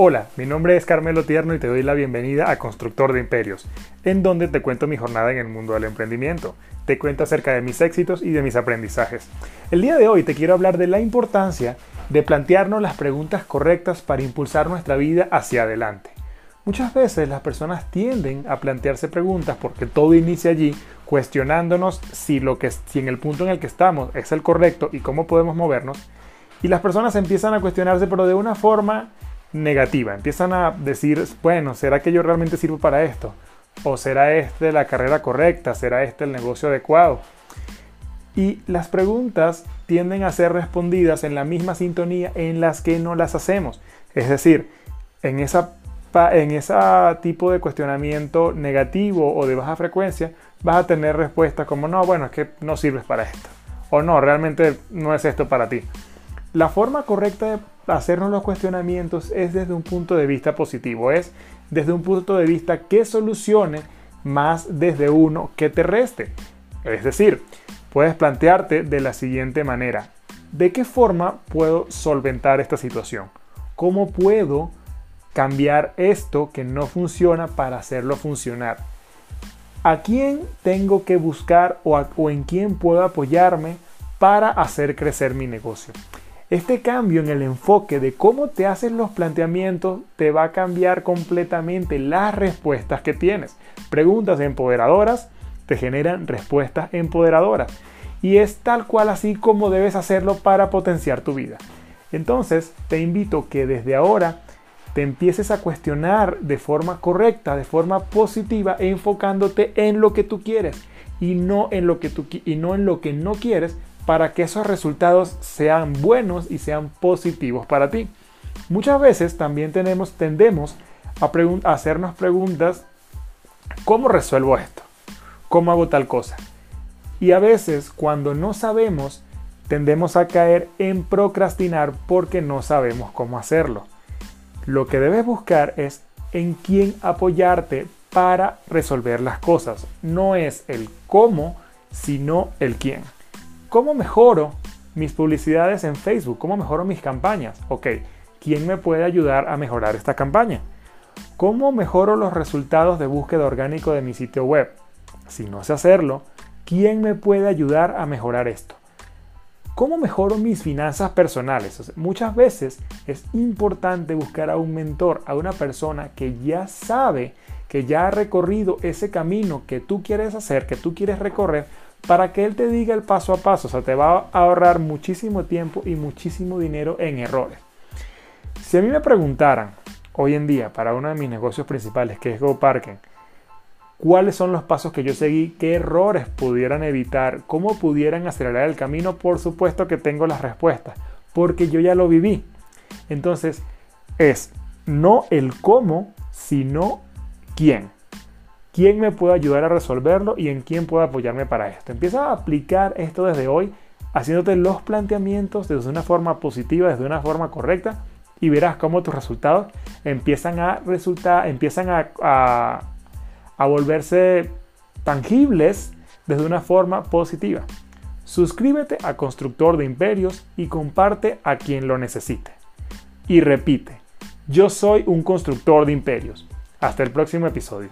Hola, mi nombre es Carmelo Tierno y te doy la bienvenida a Constructor de Imperios, en donde te cuento mi jornada en el mundo del emprendimiento. Te cuento acerca de mis éxitos y de mis aprendizajes. El día de hoy te quiero hablar de la importancia de plantearnos las preguntas correctas para impulsar nuestra vida hacia adelante. Muchas veces las personas tienden a plantearse preguntas porque todo inicia allí, cuestionándonos si, lo que, si en el punto en el que estamos es el correcto y cómo podemos movernos. Y las personas empiezan a cuestionarse, pero de una forma negativa. Empiezan a decir, bueno, ¿será que yo realmente sirvo para esto? ¿O será este la carrera correcta? ¿Será este el negocio adecuado? Y las preguntas tienden a ser respondidas en la misma sintonía en las que no las hacemos. Es decir, en esa en ese tipo de cuestionamiento negativo o de baja frecuencia, vas a tener respuestas como, no, bueno, es que no sirves para esto. O no, realmente no es esto para ti. La forma correcta de hacernos los cuestionamientos es desde un punto de vista positivo, es desde un punto de vista que solucione más desde uno que te reste. Es decir, puedes plantearte de la siguiente manera, ¿de qué forma puedo solventar esta situación? ¿Cómo puedo cambiar esto que no funciona para hacerlo funcionar? ¿A quién tengo que buscar o, o en quién puedo apoyarme para hacer crecer mi negocio? Este cambio en el enfoque de cómo te hacen los planteamientos te va a cambiar completamente las respuestas que tienes. Preguntas empoderadoras te generan respuestas empoderadoras. Y es tal cual así como debes hacerlo para potenciar tu vida. Entonces, te invito que desde ahora te empieces a cuestionar de forma correcta, de forma positiva, enfocándote en lo que tú quieres y no en lo que, tú, y no, en lo que no quieres para que esos resultados sean buenos y sean positivos para ti. Muchas veces también tenemos, tendemos a, a hacernos preguntas, ¿cómo resuelvo esto? ¿Cómo hago tal cosa? Y a veces cuando no sabemos, tendemos a caer en procrastinar porque no sabemos cómo hacerlo. Lo que debes buscar es en quién apoyarte para resolver las cosas. No es el cómo, sino el quién. ¿Cómo mejoro mis publicidades en Facebook? ¿Cómo mejoro mis campañas? Ok, ¿quién me puede ayudar a mejorar esta campaña? ¿Cómo mejoro los resultados de búsqueda orgánico de mi sitio web? Si no sé hacerlo, ¿quién me puede ayudar a mejorar esto? ¿Cómo mejoro mis finanzas personales? muchas veces es importante buscar a un mentor, a una persona que ya sabe, que ya ha recorrido ese camino que tú quieres hacer, que tú quieres recorrer, para que él te diga el paso a paso. O sea, te va a ahorrar muchísimo tiempo y muchísimo dinero en errores. Si a mí me preguntaran hoy en día para uno de mis negocios principales, que es GoParking, cuáles son los pasos que yo seguí, qué errores pudieran evitar, cómo pudieran acelerar el camino, por supuesto que tengo las respuestas, porque yo ya lo viví. Entonces, es no el cómo, sino quién quién me puede ayudar a resolverlo y en quién puedo apoyarme para esto. Empieza a aplicar esto desde hoy, haciéndote los planteamientos desde una forma positiva, desde una forma correcta, y verás cómo tus resultados empiezan a resultar, empiezan a, a volverse tangibles desde una forma positiva. Suscríbete a Constructor de Imperios y comparte a quien lo necesite. Y repite, yo soy un constructor de imperios. Hasta el próximo episodio.